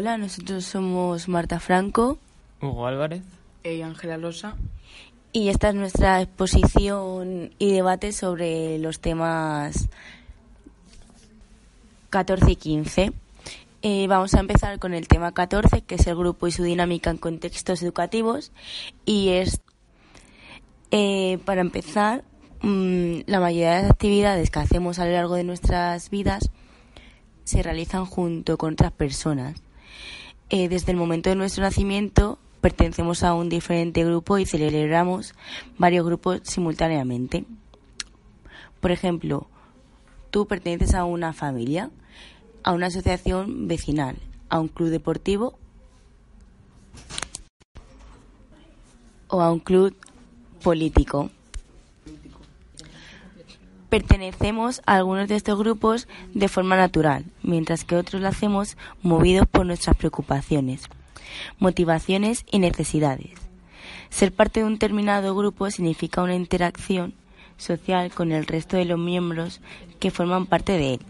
Hola, nosotros somos Marta Franco. Hugo Álvarez. Y Ángela Rosa. Y esta es nuestra exposición y debate sobre los temas 14 y 15. Eh, vamos a empezar con el tema 14, que es el grupo y su dinámica en contextos educativos. Y es, eh, para empezar, mm, la mayoría de las actividades que hacemos a lo largo de nuestras vidas se realizan junto con otras personas. Eh, desde el momento de nuestro nacimiento pertenecemos a un diferente grupo y celebramos varios grupos simultáneamente. Por ejemplo, tú perteneces a una familia, a una asociación vecinal, a un club deportivo o a un club político. Pertenecemos a algunos de estos grupos de forma natural, mientras que otros lo hacemos movidos por nuestras preocupaciones, motivaciones y necesidades. Ser parte de un determinado grupo significa una interacción social con el resto de los miembros que forman parte de él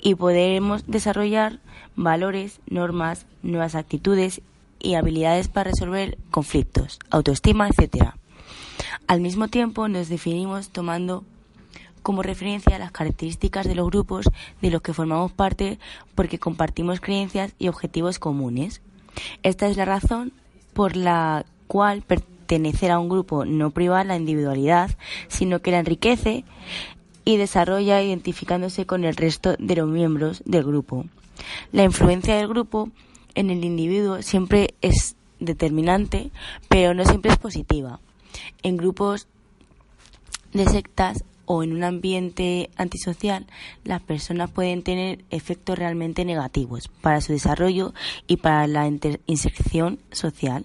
y podremos desarrollar valores, normas, nuevas actitudes y habilidades para resolver conflictos, autoestima, etc. Al mismo tiempo nos definimos tomando como referencia las características de los grupos de los que formamos parte porque compartimos creencias y objetivos comunes. Esta es la razón por la cual pertenecer a un grupo no priva la individualidad, sino que la enriquece y desarrolla identificándose con el resto de los miembros del grupo. La influencia del grupo en el individuo siempre es determinante, pero no siempre es positiva. En grupos de sectas o en un ambiente antisocial, las personas pueden tener efectos realmente negativos para su desarrollo y para la inserción social.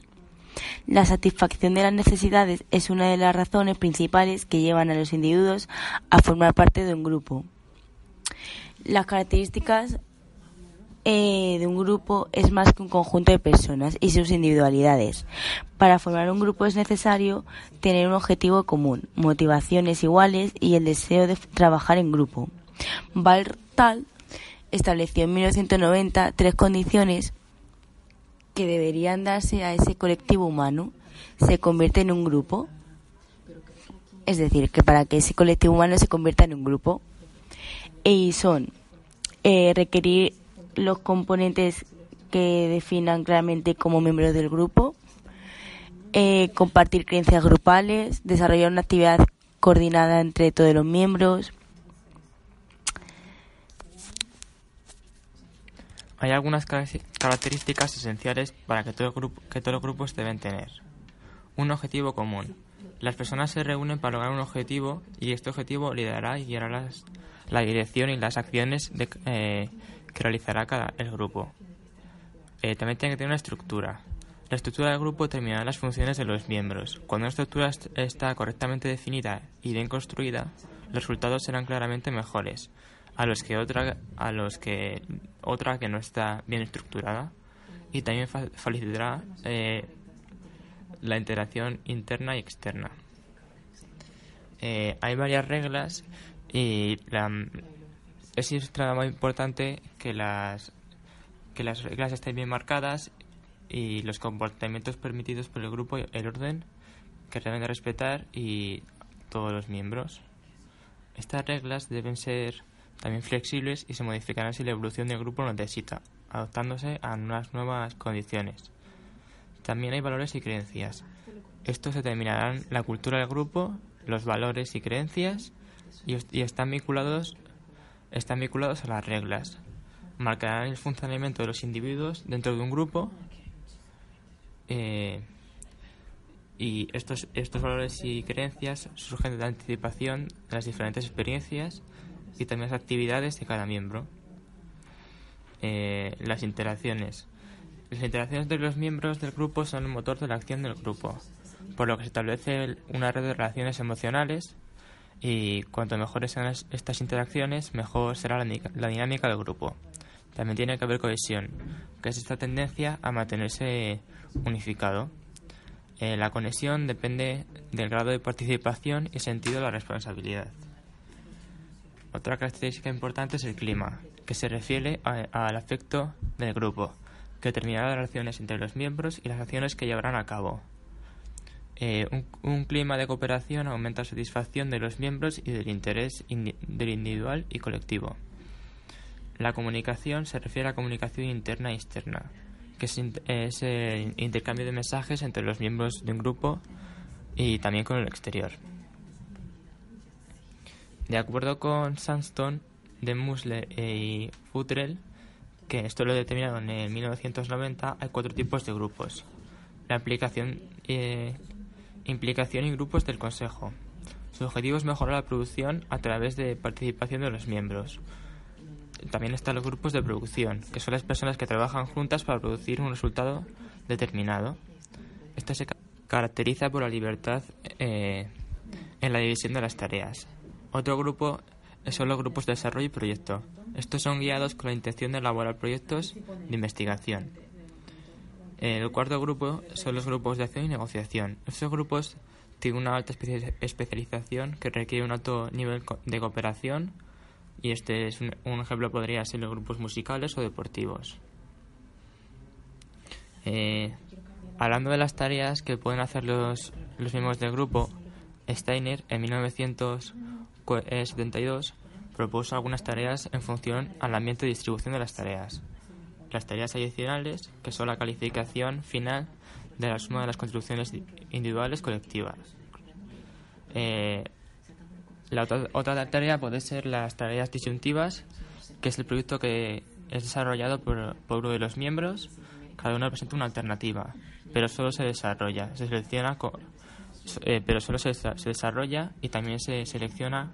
La satisfacción de las necesidades es una de las razones principales que llevan a los individuos a formar parte de un grupo. Las características eh, de un grupo es más que un conjunto de personas y sus individualidades. Para formar un grupo es necesario tener un objetivo común, motivaciones iguales y el deseo de trabajar en grupo. Bartal estableció en 1990 tres condiciones que deberían darse a ese colectivo humano. Se convierte en un grupo. Es decir, que para que ese colectivo humano se convierta en un grupo. Y son eh, requerir los componentes que definan claramente como miembros del grupo, eh, compartir creencias grupales, desarrollar una actividad coordinada entre todos los miembros. Hay algunas características esenciales para que, todo grupo, que todos los grupos deben tener. Un objetivo común. Las personas se reúnen para lograr un objetivo y este objetivo liderará y guiará la dirección y las acciones de, eh, que realizará cada el grupo. Eh, también tiene que tener una estructura. La estructura del grupo determinará las funciones de los miembros. Cuando una estructura está correctamente definida y bien construida, los resultados serán claramente mejores a los que otra a los que otra que no está bien estructurada y también facilitará eh, la interacción interna y externa. Eh, hay varias reglas y la, es muy importante que las, que las reglas estén bien marcadas y los comportamientos permitidos por el grupo, el orden que deben de respetar y todos los miembros. Estas reglas deben ser también flexibles y se modificarán si la evolución del grupo lo necesita, adaptándose a unas nuevas condiciones. También hay valores y creencias. Estos determinarán la cultura del grupo, los valores y creencias y, y están vinculados están vinculados a las reglas. Marcarán el funcionamiento de los individuos dentro de un grupo eh, y estos, estos valores y creencias surgen de la anticipación de las diferentes experiencias y también las actividades de cada miembro. Eh, las interacciones. Las interacciones de los miembros del grupo son el motor de la acción del grupo, por lo que se establece una red de relaciones emocionales y cuanto mejores sean estas interacciones, mejor será la, dinámica del grupo. También tiene que haber cohesión, que es esta tendencia a mantenerse unificado. Eh, la conexión depende del grado de participación y sentido de la responsabilidad. Otra característica importante es el clima, que se refiere al afecto del grupo. que determinará las relaciones entre los miembros y las acciones que llevarán a cabo. Eh, un, clima de cooperación aumenta la satisfacción de los miembros y del interés del individual y colectivo. La comunicación se refiere a comunicación interna e externa, que es, el intercambio de mensajes entre los miembros de un grupo y también con el exterior. De acuerdo con Sandstone, de Musler y Futrell, que esto lo determinaron en 1990, hay cuatro tipos de grupos. La aplicación eh, Implicación y grupos del Consejo. Su objetivo es mejorar la producción a través de participación de los miembros. También están los grupos de producción, que son las personas que trabajan juntas para producir un resultado determinado. Esto se caracteriza por la libertad eh, en la división de las tareas. Otro grupo son los grupos de desarrollo y proyecto. Estos son guiados con la intención de elaborar proyectos de investigación. El cuarto grupo son los grupos de acción y negociación. Estos grupos tienen una alta especialización que requiere un alto nivel de cooperación y este es un, ejemplo podría ser los grupos musicales o deportivos. Eh, hablando de las tareas que pueden hacer los, los miembros del grupo, Steiner en 1972 propuso algunas tareas en función al ambiente de distribución de las tareas las tareas adicionales, que son la calificación final de la suma de las contribuciones individuales colectivas. Eh, la otra, tarea puede ser las tareas disyuntivas, que es el proyecto que es desarrollado por, uno de los miembros. Cada uno presenta una alternativa, pero solo se desarrolla, se selecciona, eh, pero solo se, desarrolla y también se selecciona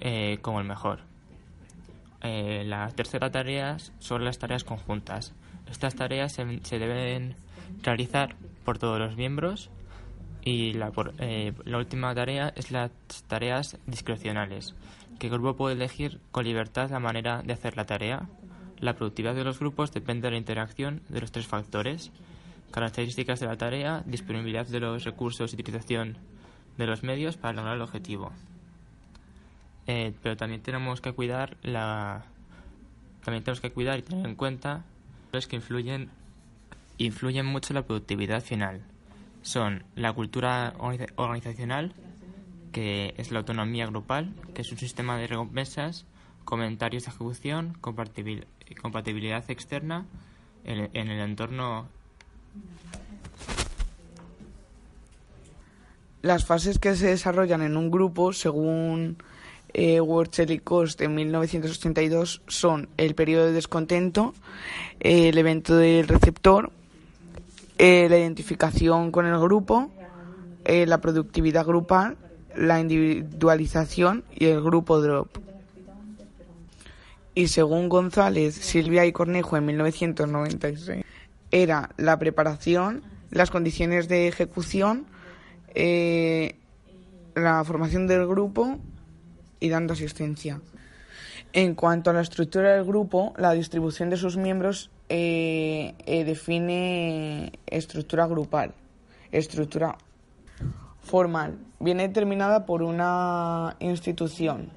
eh, como el mejor. Eh, la tercera tarea son las tareas conjuntas. Estas tareas se, deben realizar por todos los miembros y la, eh, la última tarea es las tareas discrecionales, que el grupo puede elegir con libertad la manera de hacer la tarea. La productividad de los grupos depende de la interacción de los tres factores, características de la tarea, disponibilidad de los recursos y utilización de los medios para lograr el objetivo. Eh, pero también tenemos que cuidar la también tenemos que cuidar y tener en cuenta los que influyen influyen mucho la productividad final. Son la cultura organizacional que es la autonomía grupal que es un sistema de recompensas comentarios de ejecución compatibilidad externa en el entorno. Las fases que se desarrollan en un grupo según eh, Cost en 1982 son el periodo de descontento, el evento del receptor, eh, la identificación con el grupo, eh, la productividad grupal, la individualización y el grupo drop. Y según González, Silvia y Cornejo en 1996, era la preparación, las condiciones de ejecución, eh, la formación del grupo y dando asistencia. En cuanto a la estructura del grupo, la distribución de sus miembros eh, eh, define estructura grupal, estructura formal. Viene determinada por una institución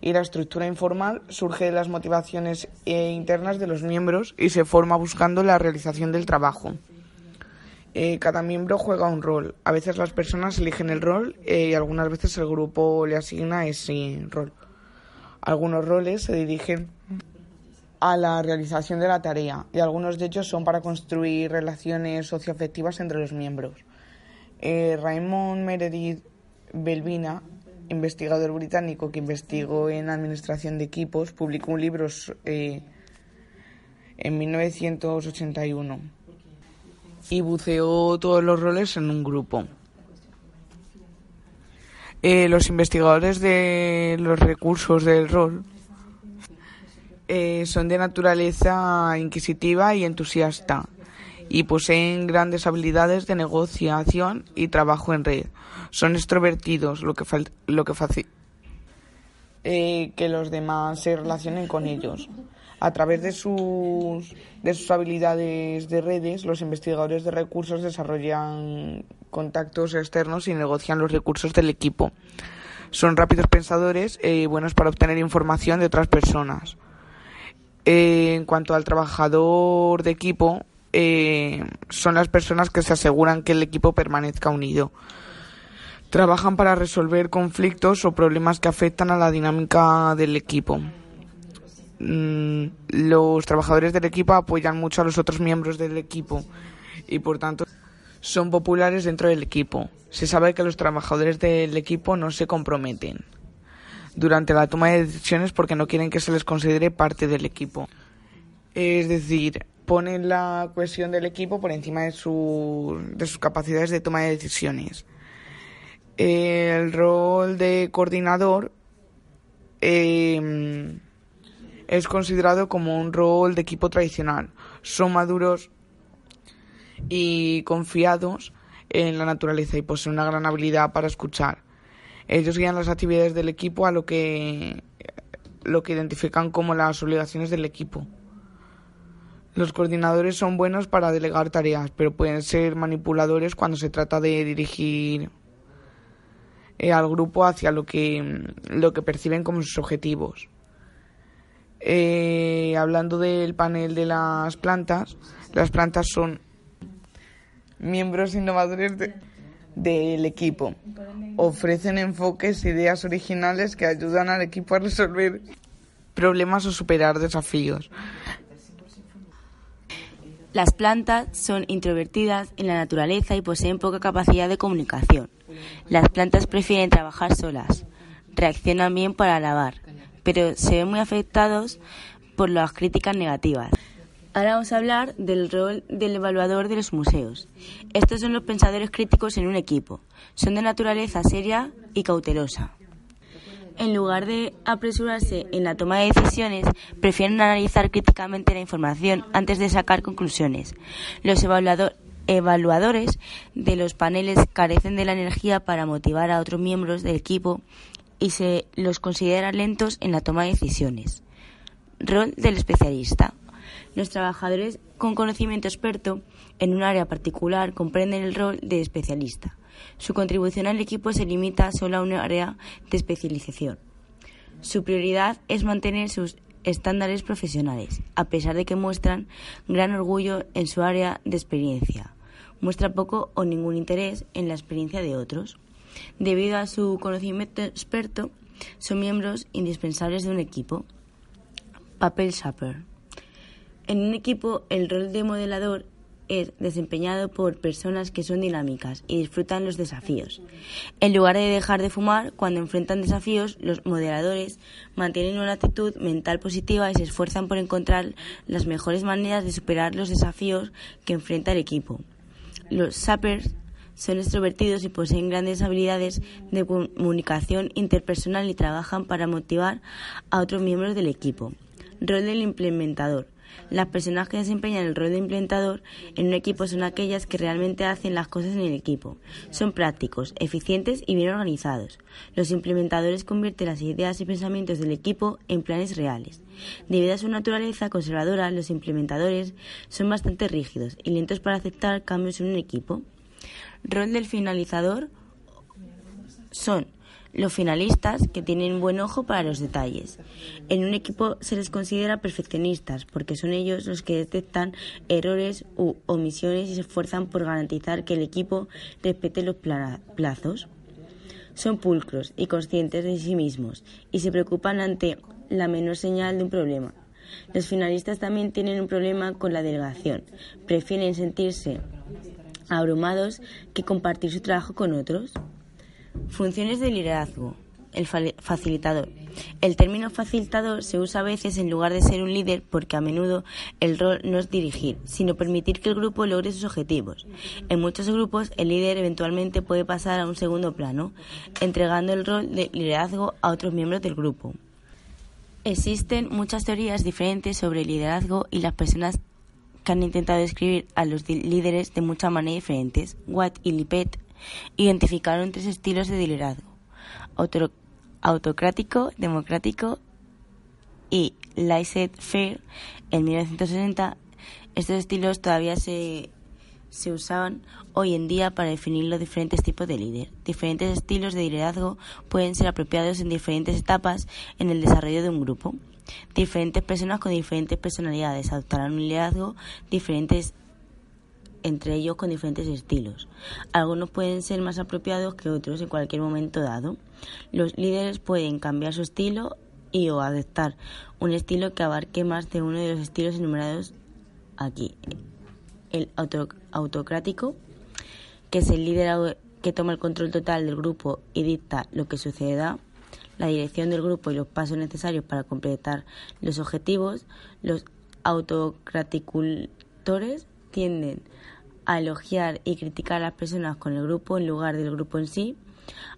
y la estructura informal surge de las motivaciones eh, internas de los miembros y se forma buscando la realización del trabajo. Cada miembro juega un rol. A veces las personas eligen el rol y algunas veces el grupo le asigna ese rol. Algunos roles se dirigen a la realización de la tarea y algunos de ellos son para construir relaciones socioafectivas entre los miembros. Eh, Raymond Meredith Belvina, investigador británico que investigó en administración de equipos, publicó un libro eh, en 1981 y buceó todos los roles en un grupo. Eh, los investigadores de los recursos del rol eh, son de naturaleza inquisitiva y entusiasta y poseen grandes habilidades de negociación y trabajo en red. Son extrovertidos, lo que, lo que facilita eh, que los demás se relacionen con ellos. A través de sus, de sus habilidades de redes, los investigadores de recursos desarrollan contactos externos y negocian los recursos del equipo. Son rápidos pensadores y eh, buenos para obtener información de otras personas. Eh, en cuanto al trabajador de equipo, eh, son las personas que se aseguran que el equipo permanezca unido. Trabajan para resolver conflictos o problemas que afectan a la dinámica del equipo. Mm, los trabajadores del equipo apoyan mucho a los otros miembros del equipo y por tanto son populares dentro del equipo. Se sabe que los trabajadores del equipo no se comprometen durante la toma de decisiones porque no quieren que se les considere parte del equipo. Es decir, ponen la cuestión del equipo por encima de, de sus capacidades de toma de decisiones. El rol de coordinador em, es considerado como un rol de equipo tradicional. Son maduros y confiados en la naturaleza y poseen una gran habilidad para escuchar. Ellos guían las actividades del equipo a lo que, lo que identifican como las obligaciones del equipo. Los coordinadores son buenos para delegar tareas, pero pueden ser manipuladores cuando se trata de dirigir eh, al grupo hacia lo que, lo que perciben como sus objetivos. Eh, hablando del panel de las plantas, las plantas son miembros innovadores del equipo. Ofrecen enfoques, ideas originales que ayudan al equipo a resolver problemas o superar desafíos. Las plantas son introvertidas en la naturaleza y poseen poca capacidad de comunicación. Las plantas prefieren trabajar solas, reaccionan bien para lavar, pero se ven muy afectados por las críticas negativas. Ahora vamos a hablar del rol del evaluador de los museos. Estos son los pensadores críticos en un equipo. Son de naturaleza seria y cautelosa. En lugar de apresurarse en la toma de decisiones, prefieren analizar críticamente la información antes de sacar conclusiones. Los evaluadores de los paneles carecen de la energía para motivar a otros miembros del equipo y se los considera lentos en la toma de decisiones. Rol del especialista. Los trabajadores con conocimiento experto en un área particular comprenden el rol de especialista. Su contribución al equipo se limita solo a un área de especialización. Su prioridad es mantener sus estándares profesionales, a pesar de que muestran gran orgullo en su área de experiencia. Muestra poco o ningún interés en la experiencia de otros. Debido a su conocimiento experto, son miembros indispensables de un equipo. Papel Shopper. En un equipo, el rol de modelador es desempeñado por personas que son dinámicas y disfrutan los desafíos. En lugar de dejar de fumar cuando enfrentan desafíos, los modeladores mantienen una actitud mental positiva y se esfuerzan por encontrar las mejores maneras de superar los desafíos que enfrenta el equipo. Los sappers son extrovertidos y poseen grandes habilidades de comunicación interpersonal y trabajan para motivar a otros miembros del equipo. Rol del implementador. Las personas que desempeñan el rol de implementador en un equipo son aquellas que realmente hacen las cosas en el equipo. Son prácticos, eficientes y bien organizados. Los implementadores convierten las ideas y pensamientos del equipo en planes reales. Debido a su naturaleza conservadora, los implementadores son bastante rígidos y lentos para aceptar cambios en un equipo. Rol del finalizador son los finalistas que tienen buen ojo para los detalles. En un equipo se les considera perfeccionistas porque son ellos los que detectan errores u omisiones y se esfuerzan por garantizar que el equipo respete los plazos. Son pulcros y conscientes de sí mismos y se preocupan ante la menor señal de un problema. Los finalistas también tienen un problema con la delegación. Prefieren sentirse abrumados que compartir su trabajo con otros. Funciones de liderazgo. El facilitador. El término facilitador se usa a veces en lugar de ser un líder porque a menudo el rol no es dirigir, sino permitir que el grupo logre sus objetivos. En muchos grupos el líder eventualmente puede pasar a un segundo plano, entregando el rol de liderazgo a otros miembros del grupo. Existen muchas teorías diferentes sobre el liderazgo y las personas que han intentado describir a los líderes de muchas maneras diferentes. Watt y Lipet identificaron tres estilos de liderazgo, autocrático, democrático y laissez-faire. En 1960 estos estilos todavía se, se usaban hoy en día para definir los diferentes tipos de líder. Diferentes estilos de liderazgo pueden ser apropiados en diferentes etapas en el desarrollo de un grupo. Diferentes personas con diferentes personalidades adoptarán un liderazgo diferentes entre ellos con diferentes estilos. Algunos pueden ser más apropiados que otros en cualquier momento dado. Los líderes pueden cambiar su estilo y o adoptar un estilo que abarque más de uno de los estilos enumerados aquí. El autocrático, que es el líder que toma el control total del grupo y dicta lo que sucederá, la dirección del grupo y los pasos necesarios para completar los objetivos, los autocraticultores tienden a elogiar y criticar a las personas con el grupo en lugar del grupo en sí.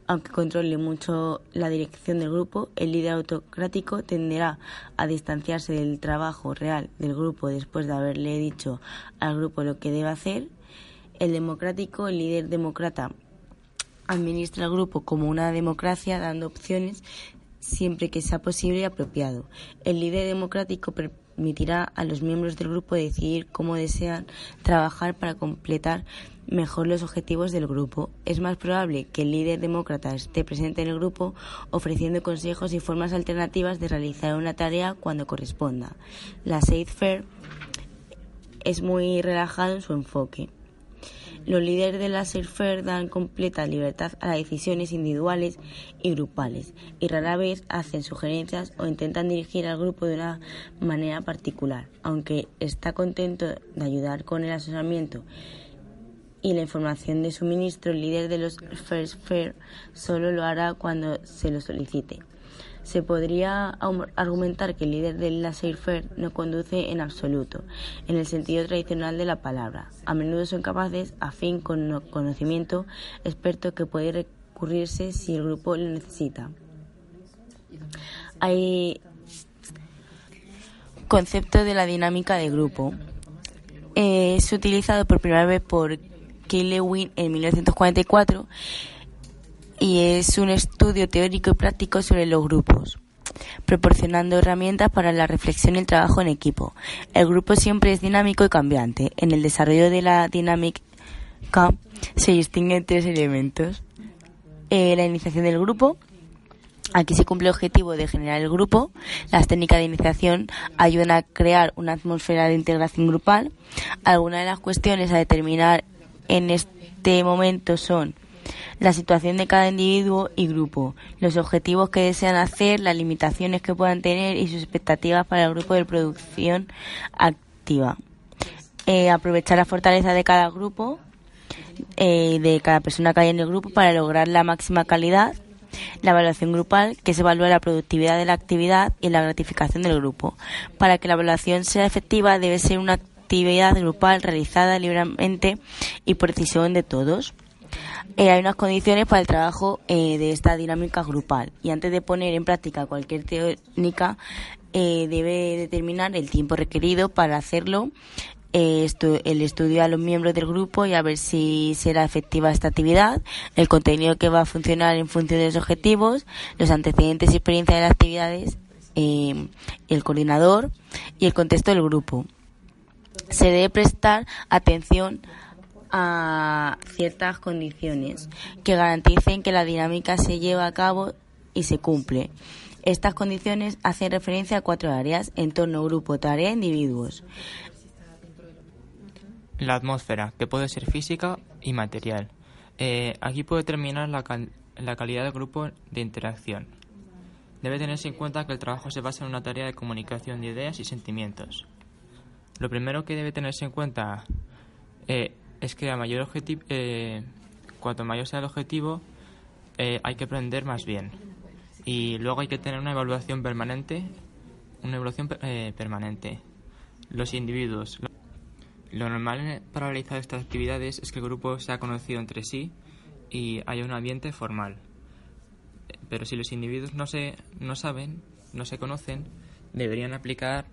Aunque controle mucho la dirección del grupo, el líder autocrático tenderá a distanciarse del trabajo real del grupo después de haberle dicho al grupo lo que debe hacer. El democrático, el líder demócrata, administra el grupo como una democracia, dando opciones siempre que sea posible y apropiado. El líder democrático permitirá a los miembros del grupo decidir cómo desean trabajar para completar mejor los objetivos del grupo. Es más probable que el líder demócrata esté presente en el grupo ofreciendo consejos y formas alternativas de realizar una tarea cuando corresponda. La Safe Fair es muy relajado en su enfoque. Los líderes de la Fair dan completa libertad a las decisiones individuales y grupales y rara vez hacen sugerencias o intentan dirigir al grupo de una manera particular. Aunque está contento de ayudar con el asesoramiento y la información de suministro, el líder de los First Fair solo lo hará cuando se lo solicite. Se podría argumentar que el líder del laissez-faire no conduce en absoluto, en el sentido tradicional de la palabra. A menudo son capaces, a fin con conocimiento experto que puede recurrirse si el grupo lo necesita. Hay concepto de la dinámica de grupo. es utilizado por primera vez por Kay Lewin en 1944 y es un estudio teórico y práctico sobre los grupos, proporcionando herramientas para la reflexión y el trabajo en equipo. El grupo siempre es dinámico y cambiante. En el desarrollo de la dinámica se distinguen tres elementos. Eh, la iniciación del grupo, Aquí se cumple el objetivo de generar el grupo. Las técnicas de iniciación ayudan a crear una atmósfera de integración grupal. Algunas de las cuestiones a determinar en este momento son la situación de cada individuo y grupo, los objetivos que desean hacer, las limitaciones que puedan tener y sus expectativas para el grupo de producción activa. Eh, aprovechar la fortaleza de cada grupo, eh, de cada persona que hay en el grupo para lograr la máxima calidad. La evaluación grupal, que se evalúa la productividad de la actividad y la gratificación del grupo. Para que la evaluación sea efectiva debe ser una actividad grupal realizada libremente y por decisión de todos. Eh, hay unas condiciones para el trabajo eh, de esta dinámica grupal y antes de poner en práctica cualquier técnica eh, debe determinar el tiempo requerido para hacerlo, el estudio a los miembros del grupo y a ver si será efectiva esta actividad, el contenido que va a funcionar en función de los objetivos, los antecedentes y experiencia de las actividades, el coordinador y el contexto del grupo. Se debe prestar atención a ciertas condiciones que garanticen que la dinámica se lleva a cabo y se cumple. Estas condiciones hacen referencia a cuatro áreas, entorno, grupo, tarea, individuos. La atmósfera, que puede ser física y material. Eh, aquí puede determinar la, la calidad del grupo de interacción. Debe tenerse en cuenta que el trabajo se basa en una tarea de comunicación de ideas y sentimientos. Lo primero que debe tenerse en cuenta eh, es que a mayor objetivo, eh, cuanto mayor sea el objetivo, eh, hay que aprender más bien. Y luego hay que tener una evaluación permanente, una evaluación eh, permanente. Los individuos. Lo normal para realizar estas actividades es que el grupo sea conocido entre sí y haya un ambiente formal. Pero si los individuos no se no saben, no se conocen, deberían aplicar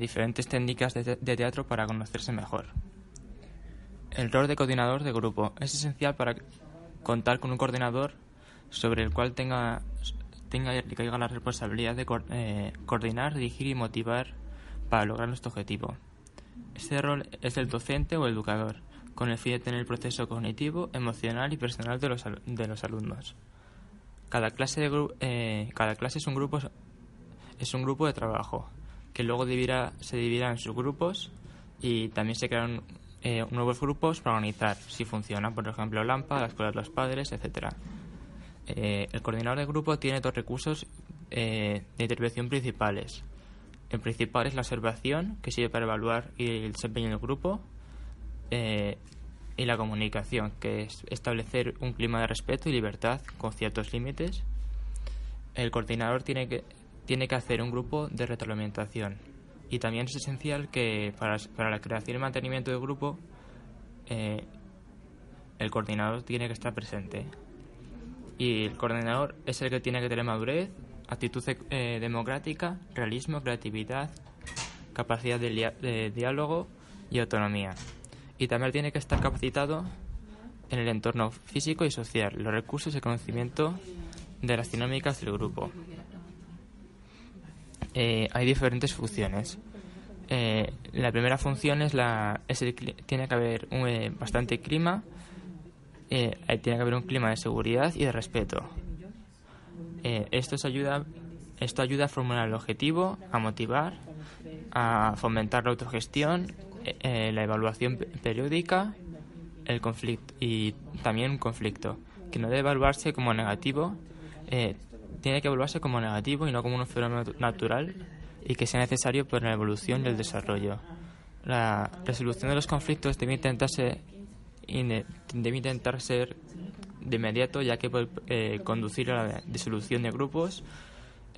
diferentes técnicas de teatro para conocerse mejor. El rol de coordinador de grupo es esencial para contar con un coordinador sobre el cual tenga, tenga y caiga la responsabilidad de eh, coordinar, dirigir y motivar para lograr nuestro objetivo. Este rol es el docente o educador, con el fin de tener el proceso cognitivo, emocional y personal de los, de los alumnos. Cada clase, de, eh, cada clase es un grupo es un grupo de trabajo que luego se dividirá en subgrupos y también se crearán eh, nuevos grupos para organizar si funciona, por ejemplo, LAMPA, la escuela de los padres, etcétera. Eh, el coordinador de grupo tiene dos recursos eh, de intervención principales. El principal es la observación, que sirve para evaluar el desempeño del grupo, y la comunicación, que es establecer un clima de respeto y libertad con ciertos límites. El coordinador tiene que, tiene que hacer un grupo de retroalimentación, y también es esencial que para, la creación y mantenimiento del grupo eh, el coordinador tiene que estar presente. Y el coordinador es el que tiene que tener madurez, actitud eh, democrática, realismo, creatividad, capacidad de, diálogo y autonomía. Y también tiene que estar capacitado en el entorno físico y social, los recursos y conocimiento de las dinámicas del grupo. Eh, hay diferentes funciones. Eh, la primera función es la es tiene que haber un, eh, bastante clima, tiene que haber un clima de seguridad y de respeto. esto, ayuda, esto ayuda a formular el objetivo, a motivar, a fomentar la autogestión, la evaluación periódica el conflicto y también un conflicto que no debe evaluarse como negativo tiene que evaluarse como negativo y no como un fenómeno natural y que sea necesario para la evolución y el desarrollo. La resolución de los conflictos debe intentarse, debe intentar ser de inmediato, ya que puede eh, conducir a la disolución de grupos.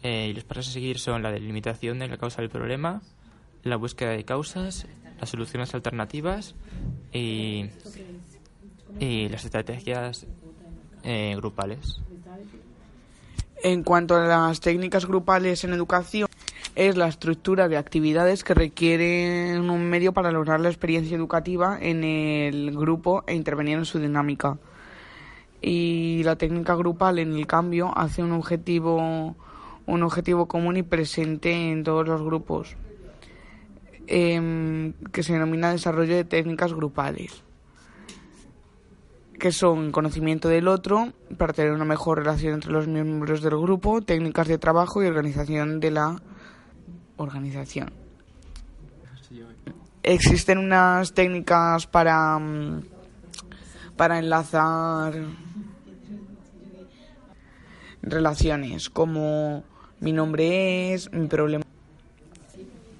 Eh, y los pasos a seguir son la delimitación de la causa del problema, la búsqueda de causas, las soluciones alternativas y, y las estrategias eh, grupales. En cuanto a las técnicas grupales en educación, es la estructura de actividades que requieren un medio para lograr la experiencia educativa en el grupo e intervenir en su dinámica. Y la técnica grupal, en el cambio, hace un objetivo, un objetivo común y presente en todos los grupos, em, que se denomina desarrollo de técnicas grupales que son conocimiento del otro para tener una mejor relación entre los miembros del grupo, técnicas de trabajo y organización de la organización. Existen unas técnicas para, mm, para enlazar relaciones, como mi nombre es, mi problema,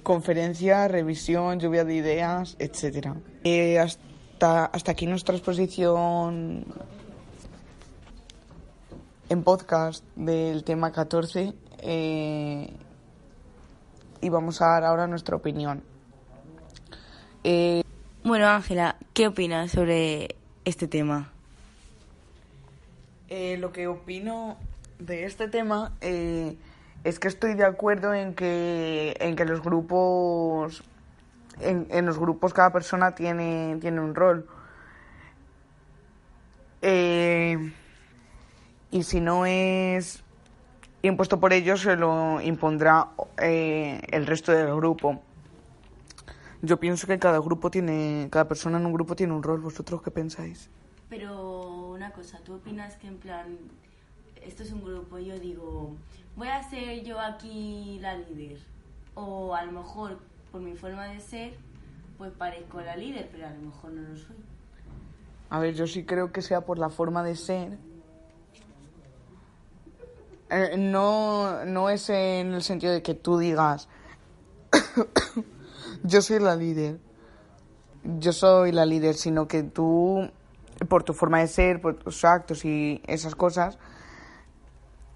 conferencia, revisión, lluvia de ideas, hasta, aquí nuestra exposición en podcast del tema 14 eh, y vamos a dar ahora nuestra opinión. Eh, bueno, Ángela, ¿qué opinas sobre este tema? Eh, lo que opino de este tema es que estoy de acuerdo en que, en que los grupos en, los grupos cada persona tiene, tiene un rol. Eh, y si no es impuesto por ellos, se lo impondrá eh, el resto del grupo. Yo pienso que cada grupo tiene, cada persona en un grupo tiene un rol. ¿Vosotros qué pensáis? Pero una cosa, ¿tú opinas que en plan, esto es un grupo, yo digo, voy a ser yo aquí la líder? O a lo mejor por mi forma de ser, pues parezco la líder, pero a lo mejor no lo soy. A ver, yo sí creo que sea por la forma de ser. Eh, no, no es en el sentido de que tú digas, yo soy la líder. Yo soy la líder, sino que tú, por tu forma de ser, por tus actos y esas cosas,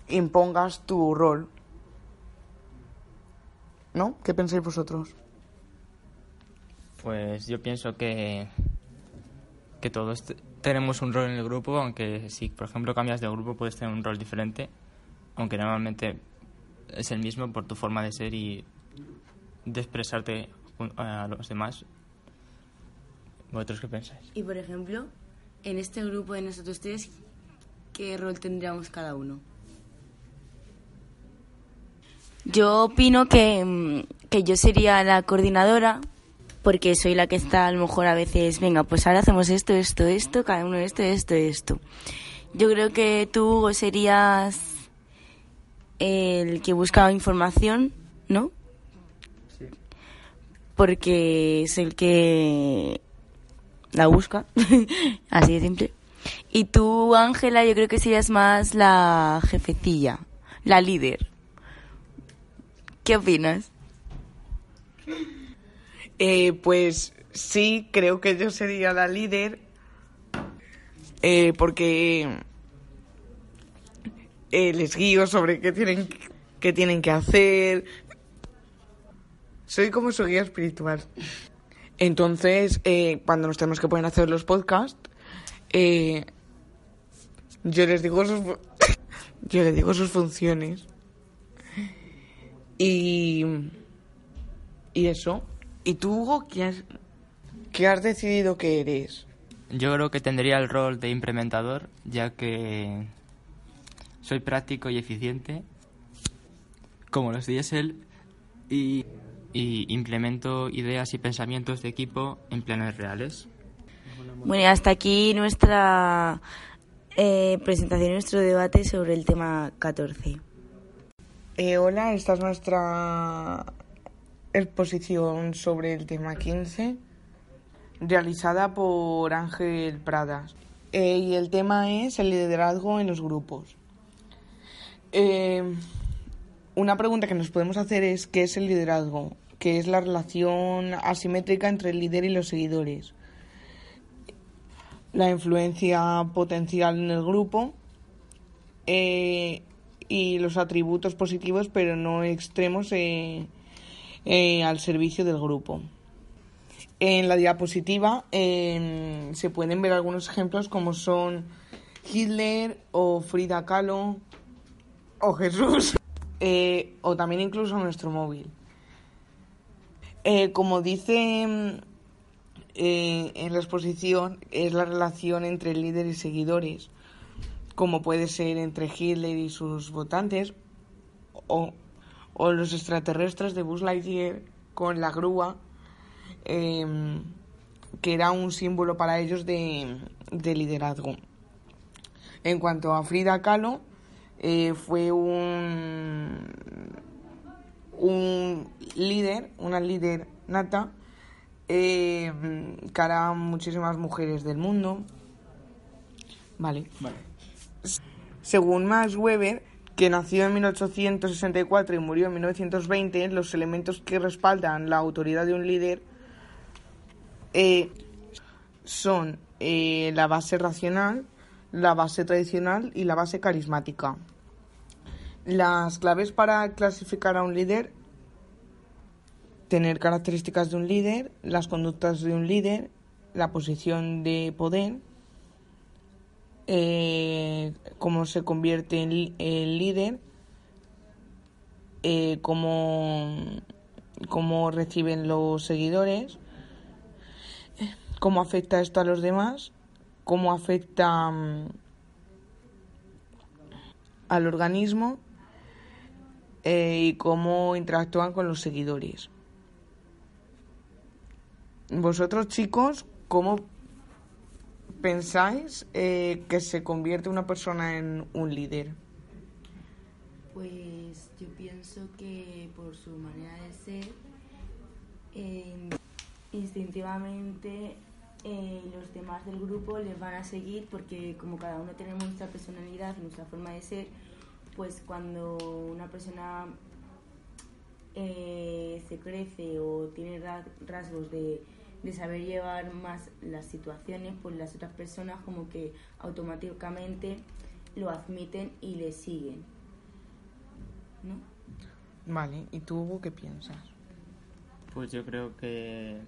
impongas tu rol. ¿No? ¿Qué pensáis vosotros? Pues yo pienso que, que todos tenemos un rol en el grupo, aunque si, por ejemplo, cambias de grupo puedes tener un rol diferente, aunque normalmente es el mismo por tu forma de ser y de expresarte a los demás. ¿Vosotros qué pensáis? Y, por ejemplo, en este grupo de nosotros tres, ¿qué rol tendríamos cada uno? Yo opino que, que yo sería la coordinadora porque soy la que está a lo mejor a veces, venga, pues ahora hacemos esto, esto, esto, cada uno esto, esto, esto. Yo creo que tú serías el que buscaba información, ¿no? Sí. Porque es el que la busca, así de simple. Y tú, Ángela, yo creo que serías más la jefecilla, la líder. ¿Qué opinas? Eh, pues sí, creo que yo sería la líder eh, porque eh, les guío sobre qué tienen, qué tienen que hacer. Soy como su guía espiritual. Entonces, eh, cuando nos tenemos que poner a hacer los podcasts, eh, yo les digo sus, yo les digo sus funciones. Y, y eso. ¿Y tú, Hugo, qué has, qué has decidido que eres? Yo creo que tendría el rol de implementador, ya que soy práctico y eficiente, como los diésel, y, y implemento ideas y pensamientos de equipo en planes reales. Bueno, y hasta aquí nuestra eh, presentación, nuestro debate sobre el tema 14. Eh, hola, esta es nuestra exposición sobre el tema 15, realizada por Ángel Pradas. Eh, y el tema es el liderazgo en los grupos. Eh, una pregunta que nos podemos hacer es ¿qué es el liderazgo? ¿Qué es la relación asimétrica entre el líder y los seguidores? La influencia potencial en el grupo. Eh, y los atributos positivos pero no extremos eh, al servicio del grupo. En la diapositiva eh, se pueden ver algunos ejemplos como son Hitler o Frida Kahlo o Jesús eh, o también incluso nuestro móvil. Eh, como dice eh, en la exposición, es la relación entre líder y seguidores como puede ser entre Hitler y sus votantes, o, o los extraterrestres de Buzz Lightyear con la grúa, eh, que era un símbolo para ellos de, de liderazgo. En cuanto a Frida Kahlo, eh, fue un, un líder, una líder nata, eh, que hará muchísimas mujeres del mundo. Vale. Según Max Weber, que nació en 1864 y murió en 1920, los elementos que respaldan la autoridad de un líder eh, son eh, la base racional, la base tradicional y la base carismática. Las claves para clasificar a un líder, tener características de un líder, las conductas de un líder, la posición de poder, eh, cómo se convierte en, líder, eh, cómo, cómo reciben los seguidores, cómo afecta esto a los demás, cómo afecta mm, al organismo eh, y cómo interactúan con los seguidores. Vosotros chicos, ¿cómo pensáis eh, que se convierte una persona en un líder? Pues yo pienso que por su manera de ser, eh, instintivamente eh, los demás del grupo les van a seguir porque como cada uno tenemos nuestra personalidad, nuestra forma de ser, pues cuando una persona se crece o tiene ra- rasgos de, de saber llevar más las situaciones, pues las otras personas como que automáticamente lo admiten y le siguen. ¿No? Vale, ¿y tú Hugo, qué piensas? Pues yo creo que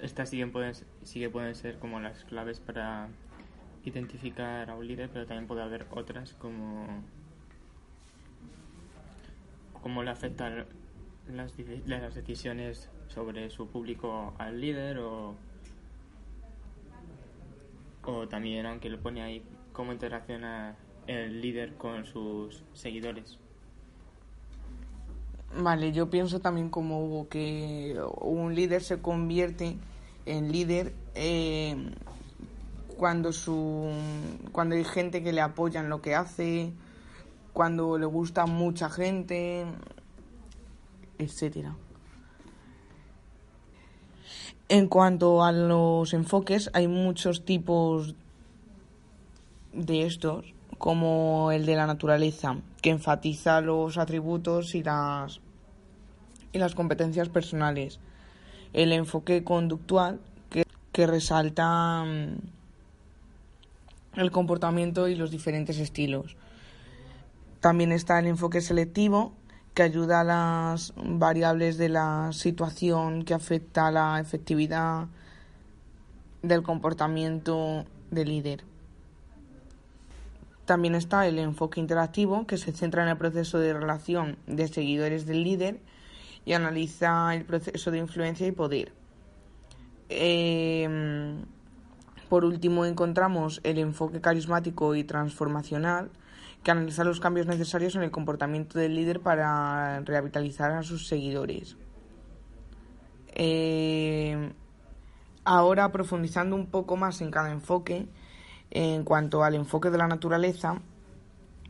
estas sí que pueden, sí que pueden ser como las claves para identificar a un líder, pero también puede haber otras como cómo le afectan las, las decisiones sobre su público al líder o, o también, aunque lo pone ahí, cómo interacciona el líder con sus seguidores. Vale, yo pienso también como Hugo que un líder se convierte en líder eh, cuando su cuando hay gente que le apoya en lo que hace, cuando le gusta mucha gente, etcétera. En cuanto a los enfoques, hay muchos tipos de estos, como el de la naturaleza, que enfatiza los atributos y las, y las competencias personales. El enfoque conductual, que, que resalta mm, el comportamiento y los diferentes estilos. También está el enfoque selectivo, que ayuda a las variables de la situación que afecta a la efectividad del comportamiento del líder. También está el enfoque interactivo, que se centra en el proceso de relación de seguidores del líder y analiza el proceso de influencia y poder. Eh, por último, encontramos el enfoque carismático y transformacional, que analiza los cambios necesarios en el comportamiento del líder para revitalizar a sus seguidores. Eh, ahora, profundizando un poco más en cada enfoque, en cuanto al enfoque de la naturaleza,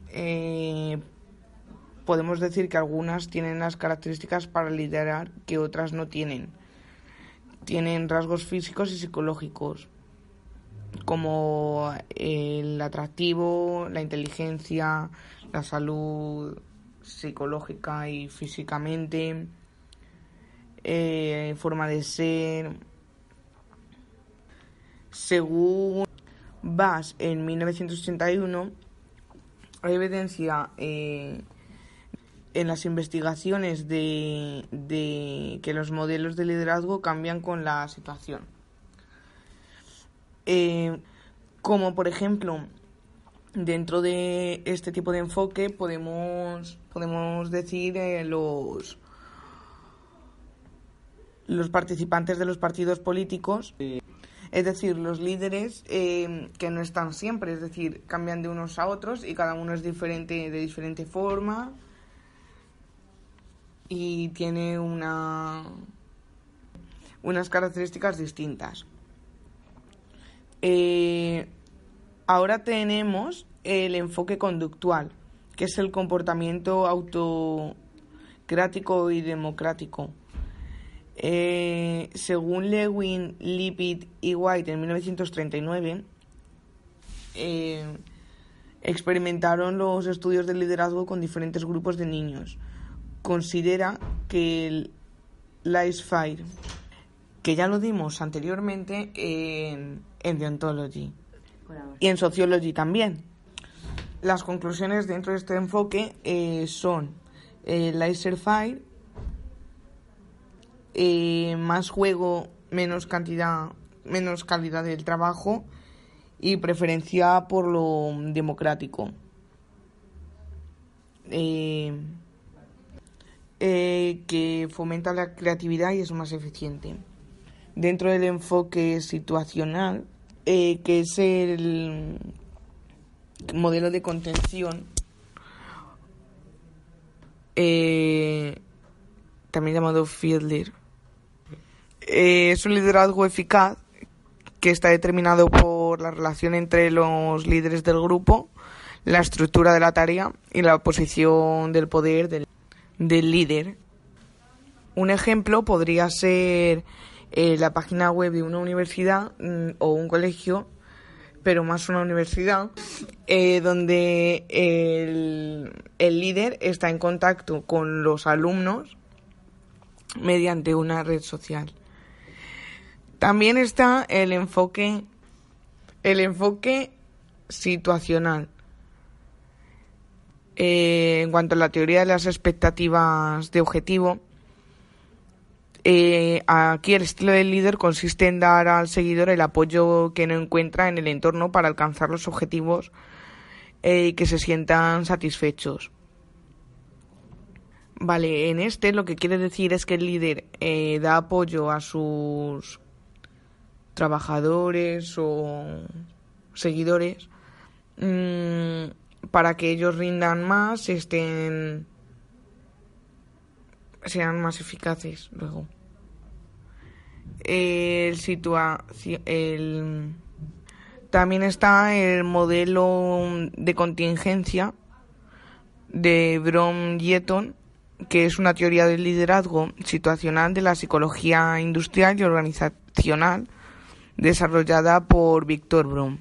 eh, podemos decir que algunas tienen las características para liderar que otras no tienen. Tienen rasgos físicos y psicológicos como el atractivo, la inteligencia, la salud psicológica y físicamente, eh, forma de ser. Según Bass en 1981, hay evidencia eh, en las investigaciones de, de que los modelos de liderazgo cambian con la situación. Eh, como por ejemplo, dentro de este tipo de enfoque podemos, podemos decir eh, los, los participantes de los partidos políticos, es decir, los líderes eh, que no están siempre, es decir, cambian de unos a otros y cada uno es diferente de diferente forma y tiene una unas características distintas. Eh, ahora tenemos el enfoque conductual, que es el comportamiento autocrático y democrático. Eh, según Lewin, Lipid y White en 1939, eh, experimentaron los estudios de liderazgo con diferentes grupos de niños. Considera que el Life Fire, que ya lo dimos anteriormente en en Deontology y en Sociology también. Las conclusiones dentro de este enfoque eh, son eh, laser fire, eh, más juego, menos cantidad, menos calidad del trabajo y preferencia por lo democrático. Eh, que fomenta la creatividad y es más eficiente dentro del enfoque situacional, eh, que es el modelo de contención, eh, también llamado Fielder. Eh, es un liderazgo eficaz que está determinado por la relación entre los líderes del grupo, la estructura de la tarea y la posición del poder del, del líder. Un ejemplo podría ser eh, la página web de una universidad mm, o un colegio, pero más una universidad, eh, donde el, el líder está en contacto con los alumnos mediante una red social. También está el enfoque, el enfoque situacional. Eh, en cuanto a la teoría de las expectativas de objetivo, eh, aquí el estilo del líder consiste en dar al seguidor el apoyo que no encuentra en el entorno para alcanzar los objetivos eh, y que se sientan satisfechos. Vale, en este lo que quiere decir es que el líder eh, da apoyo a sus trabajadores o seguidores mm, para que ellos rindan más, estén sean más eficaces luego. El el, también está el modelo de contingencia de Brom Yeton, que es una teoría del liderazgo situacional de la psicología industrial y organizativa transaccional desarrollada por Victor Brum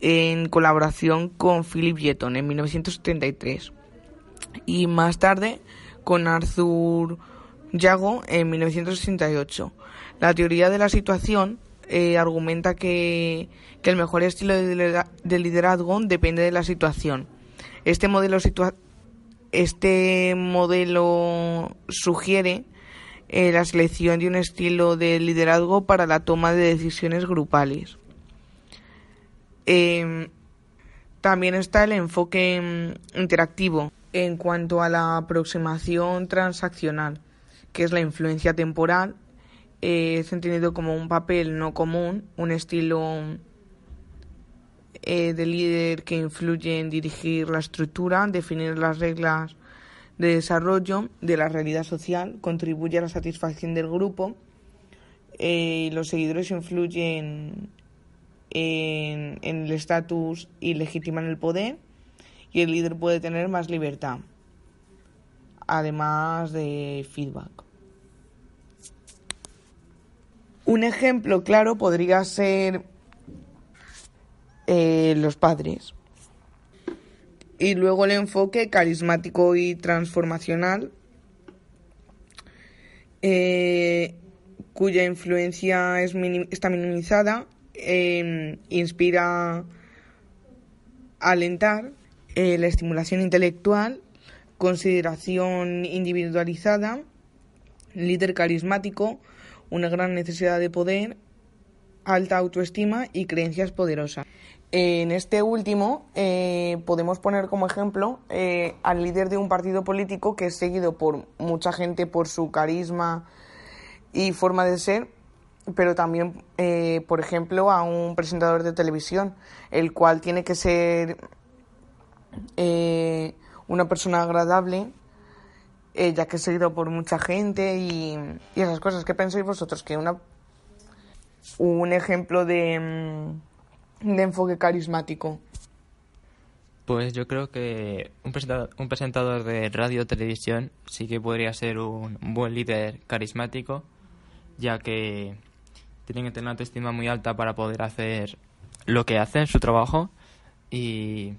en colaboración con Philip Yetton en 1973 y más tarde con Arthur Yago en 1968. La teoría de la situación eh, argumenta que, el mejor estilo de liderazgo depende de la situación. Este modelo, este sugiere eh, la selección de un estilo de liderazgo para la toma de decisiones grupales. Em, también está el enfoque mm, interactivo en cuanto a la aproximación transaccional, que es la influencia temporal, eh, es entendido como un papel no común, un estilo eh, de líder que influye en dirigir la estructura, definir las reglas de desarrollo de la realidad social, contribuye a la satisfacción del grupo. Eh, los seguidores influyen en, el estatus y legitiman el poder y el líder puede tener más libertad, además de feedback. Un ejemplo claro podría ser eh, los padres. Y luego el enfoque carismático y transformacional, eh, cuya influencia es está minimizada, em, inspira a alentar eh, la estimulación intelectual, consideración individualizada, líder carismático, una gran necesidad de poder, alta autoestima y creencias poderosas. En este último eh, podemos poner como ejemplo eh, al líder de un partido político que es seguido por mucha gente por su carisma y forma de ser, pero también, por ejemplo, a un presentador de televisión, el cual tiene que ser una persona agradable, ya que es seguido por mucha gente y, y esas cosas. ¿Qué pensáis vosotros? Que una, un ejemplo de mm, de enfoque carismático? Pues yo creo que un presentador, un presentador de radio o televisión sí que podría ser un buen líder carismático, ya que tienen que tener una autoestima muy alta para poder hacer lo que hacen, su trabajo, y...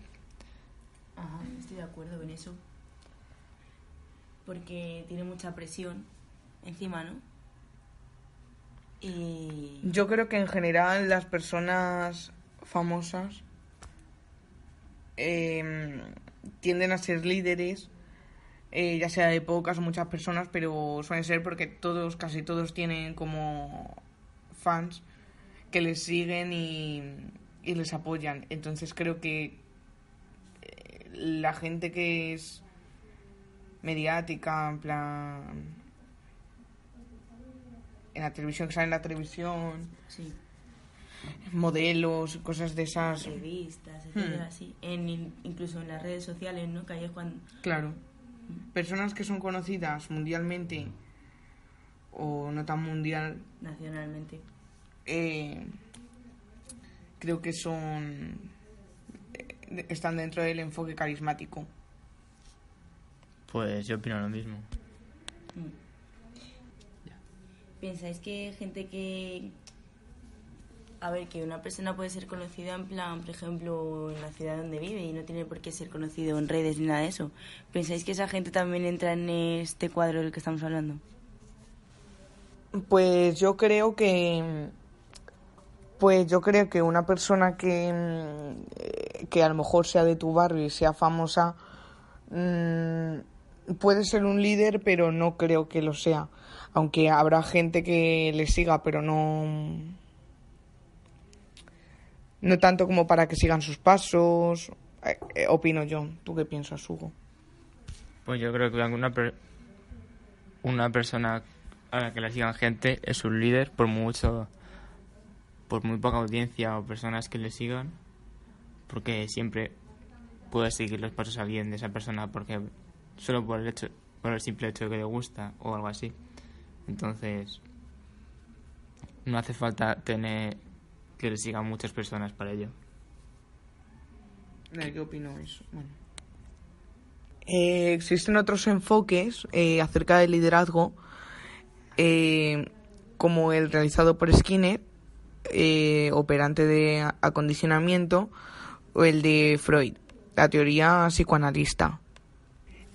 Ajá, estoy de acuerdo con eso. Porque tiene mucha presión encima, ¿no? Y... Yo creo que en general las personas famosas em, tienden a ser líderes, eh, ya sea de pocas o muchas personas, pero suelen ser porque todos, casi todos tienen como fans que les siguen y, les apoyan. Entonces creo que la gente que es mediática, en plan en la televisión, que sale en la televisión, sí modelos, cosas de esas. Revistas, etcétera, En, incluso en las redes sociales, ¿no? Que cuando... Claro. Personas que son conocidas mundialmente o no tan mundial. Nacionalmente. Eh, creo que son. Están dentro del enfoque carismático. Pues yo opino lo mismo. Mm. ¿Pensáis que gente que a ver, que una persona puede ser conocida en plan, por ejemplo, en la ciudad donde vive y no tiene por qué ser conocido en redes ni nada de eso. ¿Pensáis que esa gente también entra en este cuadro del que estamos hablando? Pues yo creo que pues yo creo que una persona que, que a lo mejor sea de tu barrio y sea famosa mm, puede ser un líder, pero no creo que lo sea. Aunque habrá gente que le siga, pero no no tanto como para que sigan sus pasos, eh, eh, opino yo. ¿Tú qué piensas, Hugo? Pues yo creo que una, una persona a la que la sigan gente es un líder por mucho por muy poca audiencia o personas que le sigan porque siempre puede seguir los pasos a alguien de esa persona porque solo por el hecho por el simple hecho de que le gusta o algo así entonces no hace falta tener que le sigan muchas personas para ello. ¿Qué opino eso? Bueno. Eh, existen otros enfoques eh, acerca del liderazgo. Eh, como el realizado por Skinner, eh, operante de acondicionamiento, o el de Freud, la teoría psicoanalista.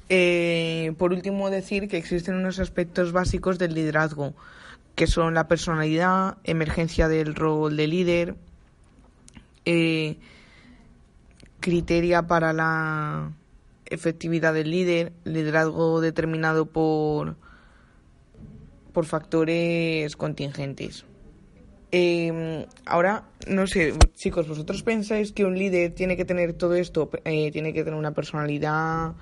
Eh, por último, decir que existen unos aspectos básicos del liderazgo, que son la personalidad, emergencia del rol de líder, eh, criteria para la efectividad del líder, liderazgo determinado por, por factores contingentes. Eh, ahora, no sé, chicos, ¿vosotros pensáis que un líder tiene que tener todo esto? Eh, tiene que tener una personalidad,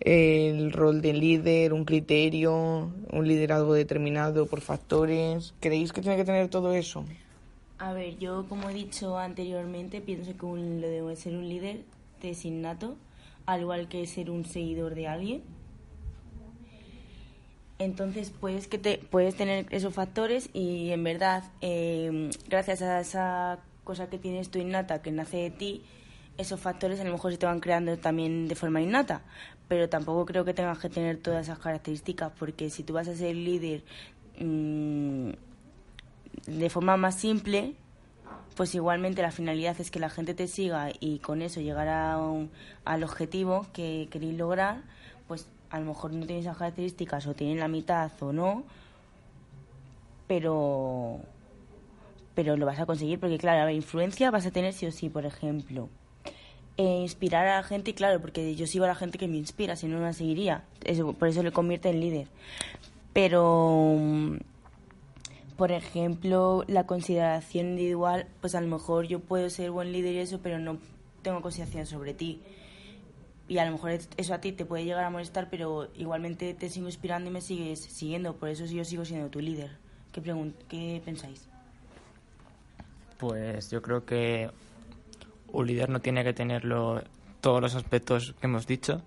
el rol de líder, un criterio, un liderazgo determinado por factores. ¿Creéis que tiene que tener todo eso? A ver, yo como he dicho anteriormente, pienso que un, lo de ser un líder es innato, al igual que ser un seguidor de alguien. Entonces puedes que te puedes tener esos factores y en verdad em, gracias a esa cosa que tienes tú innata que nace de ti esos factores a lo mejor se te van creando también de forma innata. Pero tampoco creo que tengas que tener todas esas características porque si tú vas a ser líder mm, de forma más simple pues igualmente la finalidad es que la gente te siga y con eso llegar a al objetivo que queréis lograr pues a lo mejor no tiene esas características o tienen la mitad o no, pero pero lo vas a conseguir porque claro, la influencia vas a tener sí o sí, por ejemplo. E inspirar a la gente, claro, porque yo sigo a la gente que me inspira, si no, no la seguiría. Eso, por eso le convierte en líder. Pero, por ejemplo, la consideración individual, pues a lo mejor yo puedo ser buen líder y eso, pero no tengo consideración sobre ti y a lo mejor eso a ti te puede llegar a molestar, pero igualmente te sigo inspirando y me sigues siguiendo, por eso yo sigo siendo tu líder. ¿Qué, qué pensáis? Pues yo creo que un líder no tiene que tenerlo todos los aspectos que hemos dicho,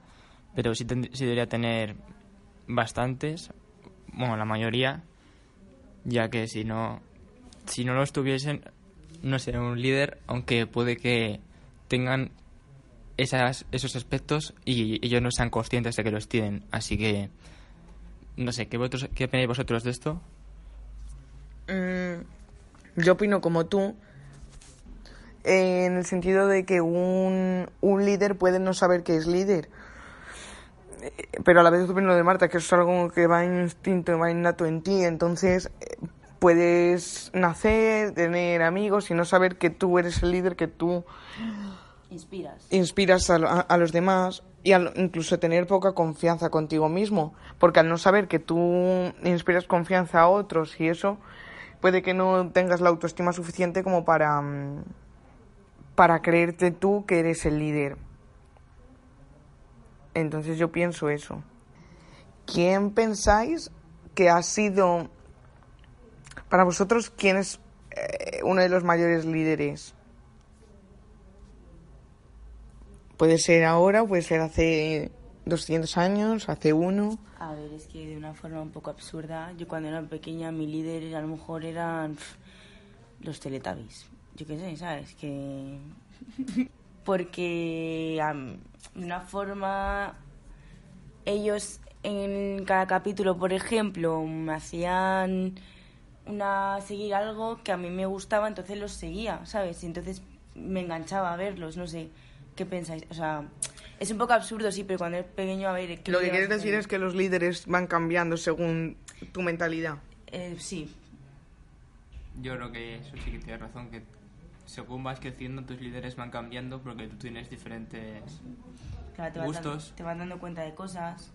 pero sí, sí debería tener bastantes, bueno, la mayoría, ya que si no, si no lo estuviesen, no sería un líder, aunque puede que tengan esas, esos aspectos y ellos no sean conscientes de que los tienen. Así que, no sé, ¿qué, vosotros, qué opináis vosotros de esto? Mm, yo opino como tú, en el sentido de que un, un líder puede no saber que es líder. Pero a la vez opino de Marta, que es algo que va instinto, va innato en ti. Entonces, puedes nacer, tener amigos y no saber que tú eres el líder, que tú Inspiras. Inspiras a, los demás y incluso tener poca confianza contigo mismo, porque al no saber que tú inspiras confianza a otros y eso, puede que no tengas la autoestima suficiente como para, mm, para creerte tú que eres el líder. Entonces yo pienso eso. ¿Quién pensáis que ha sido, para vosotros, quién es eh, uno de los mayores líderes? Puede ser ahora, puede ser hace 200 años, hace uno. A ver, es que de una forma un poco absurda, yo cuando era pequeña mi líder a lo mejor eran los Teletubbies. Yo qué sé, ¿sabes? Que... Porque de una forma ellos en cada capítulo, por ejemplo, me hacían una seguir algo que a mí me gustaba, entonces los seguía, ¿sabes? Y entonces me enganchaba a verlos, no sé. ¿Qué pensáis? O sea, es un poco absurdo, sí, pero cuando es pequeño, a ver... Lo que quieres decir es que los líderes van cambiando según tu mentalidad. Eh, sí. Yo creo que eso sí que tienes razón, que según vas creciendo tus líderes van cambiando porque tú tienes diferentes claro, te gustos. te vas dando cuenta de cosas.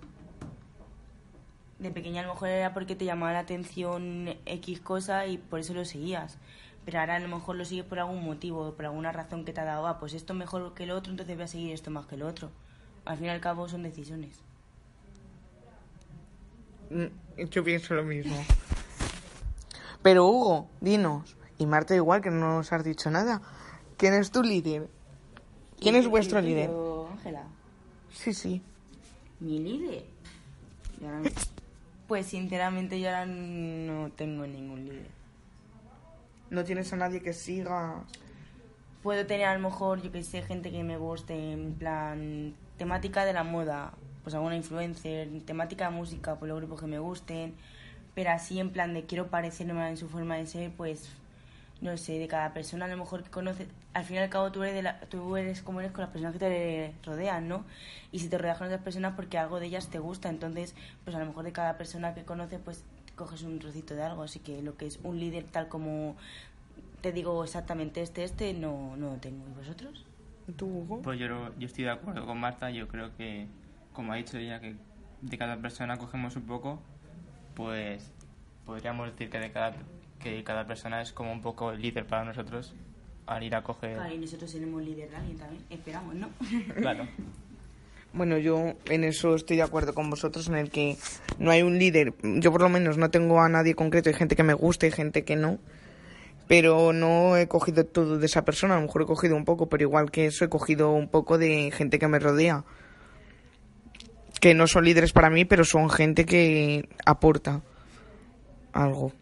De pequeña a lo mejor era porque te llamaba la atención X cosa y por eso lo seguías pero ahora a lo mejor lo sigues por algún motivo, por alguna razón que te ha dado, ah, pues esto mejor que lo otro, entonces voy a seguir esto más que lo otro. Al fin y al cabo son decisiones. Mm, yo pienso lo mismo. Pero Hugo, dinos, y Marta igual que no nos has dicho nada, ¿quién es tu líder? ¿Quién es vuestro líder? Ángela. Sí, sí. ¿Mi líder? Pues sinceramente yo ahora no tengo ningún líder no tienes a nadie que siga. Puedo tener a lo mejor, yo que sé, gente que me guste, en plan, temática de la moda, pues alguna influencer, temática de música, por los grupos que me gusten, pero así en plan de quiero parecerme en su forma de ser, pues no sé, de cada persona a lo mejor que conoces, al fin y al cabo tú eres, de la, tú eres como eres con las personas que te rodean, ¿no? Y si te rodeas con otras personas porque algo de ellas te gusta, entonces pues a lo mejor de cada persona que conoces pues coges un trocito de algo, así que lo que es un líder tal como te digo exactamente este, este, no, no lo tengo. ¿Y vosotros? ¿Tú, Hugo? Pues yo, yo estoy de acuerdo con Marta, yo creo que, como ha dicho ella, que de cada persona cogemos un poco, pues podríamos decir que de cada que cada persona es como un poco el líder para nosotros al ir a coger... Claro, y nosotros seremos líder de alguien también, esperamos, ¿no? Claro. Bueno, yo en eso estoy de acuerdo con vosotros, en el que no hay un líder. Yo por lo menos no tengo a nadie concreto, hay gente que me gusta y gente que no. Pero no he cogido todo de esa persona, a lo mejor he cogido un poco, pero igual que eso he cogido un poco de gente que me rodea. Que no son líderes para mí, pero son gente que aporta algo.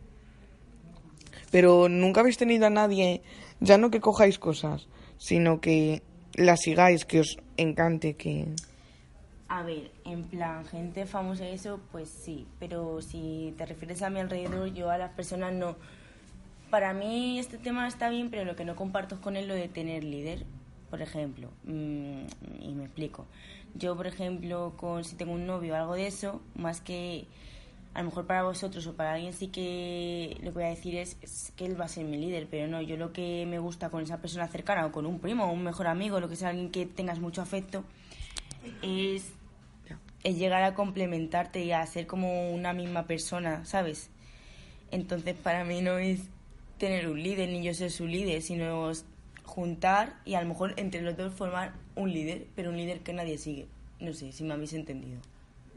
Pero nunca habéis tenido a nadie, ya no que cojáis cosas, sino que las sigáis, que os encante, que... A ver, en plan, gente famosa y eso, pues sí, pero si te refieres a mi alrededor, yo a las personas no. Para mí este tema está bien, pero lo que no comparto es con él lo de tener líder, por ejemplo. Mm, y me explico. Yo, por ejemplo, con si tengo un novio o algo de eso, más que a lo mejor para vosotros o para alguien sí que lo que voy a decir es, que él va a ser mi líder, pero no, yo lo que me gusta con esa persona cercana o con un primo o un mejor amigo, lo que sea alguien que tengas mucho afecto, es, es llegar a complementarte y a ser como una misma persona, ¿sabes? Entonces para mí no es tener un líder ni yo ser su líder, sino juntar y a lo mejor entre los dos formar un líder, pero un líder que nadie sigue. No sé si me habéis entendido.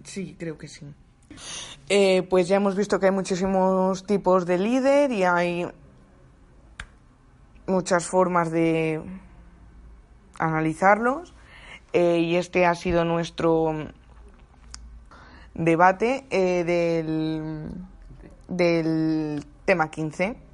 Sí, creo que sí. Eh, pues ya hemos visto que hay muchísimos tipos de líder y hay muchas formas de analizarlos. Eh, y este ha sido nuestro debate eh, del, del tema 15.